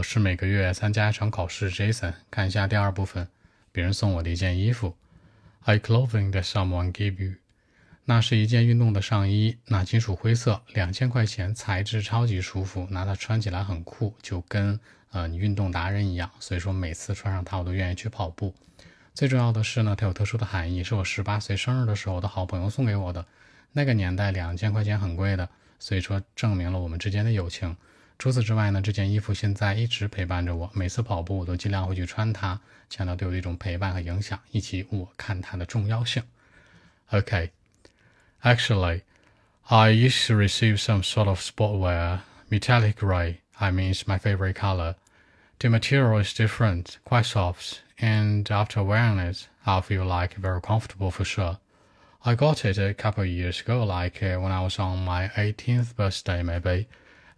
我是每个月参加一场考试。Jason，看一下第二部分，别人送我的一件衣服。I clothing that someone gave you，那是一件运动的上衣，那金属灰色，两千块钱，材质超级舒服，拿它穿起来很酷，就跟呃你运动达人一样。所以说每次穿上它，我都愿意去跑步。最重要的是呢，它有特殊的含义，是我十八岁生日的时候，我的好朋友送给我的。那个年代两千块钱很贵的，所以说证明了我们之间的友情。除此之外呢，这件衣服现在一直陪伴着我，每次跑步我都尽量会去穿它，强调对我的一种陪伴和影响，以及我看它的重要性。Okay, actually, I used to receive some sort of sportwear, metallic gray. I mean, it's my favorite color. The material is different, quite soft, and after wearing it, I feel like very comfortable for sure. I got it a couple of years ago, like uh, when I was on my 18th birthday, maybe.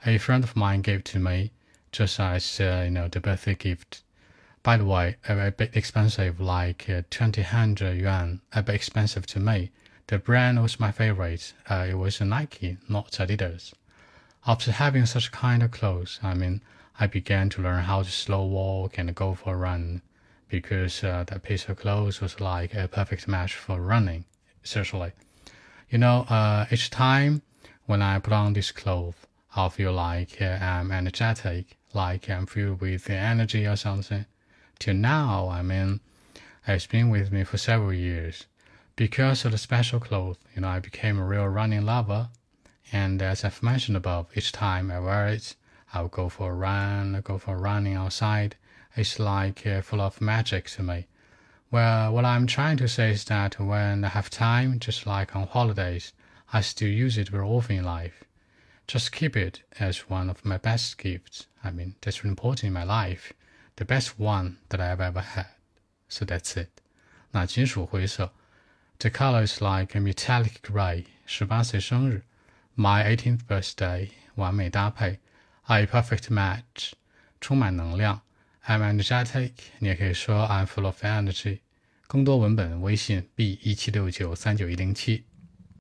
A friend of mine gave to me, just as uh, you know, the birthday gift. By the way, a, bit expensive, like uh, 2000 yuan, a bit expensive to me. The brand was my favorite. Uh, it was Nike, not Adidas. After having such kind of clothes, I mean, I began to learn how to slow walk and go for a run, because uh, that piece of clothes was like a perfect match for running seriously. You know, uh, each time when I put on this clothes, I feel like I'm energetic, like I'm filled with energy or something. Till now, I mean, it's been with me for several years. Because of the special clothes, you know, I became a real running lover. And as I've mentioned above, each time I wear it, I'll go for a run, i go for running outside. It's like uh, full of magic to me. Well, what I'm trying to say is that when I have time, just like on holidays, I still use it very often in life Just keep it as one of my best gifts. I mean, that's really important in my life. The best one that I've ever had. So that's it. 那金属灰色，The color is like a metallic gray。十八岁生日，My 18th birthday，完美搭配，A perfect match，充满能量。I'm energetic，你也可以说 I'm full of energy。更多文本微信 b 一七六九三九一零七。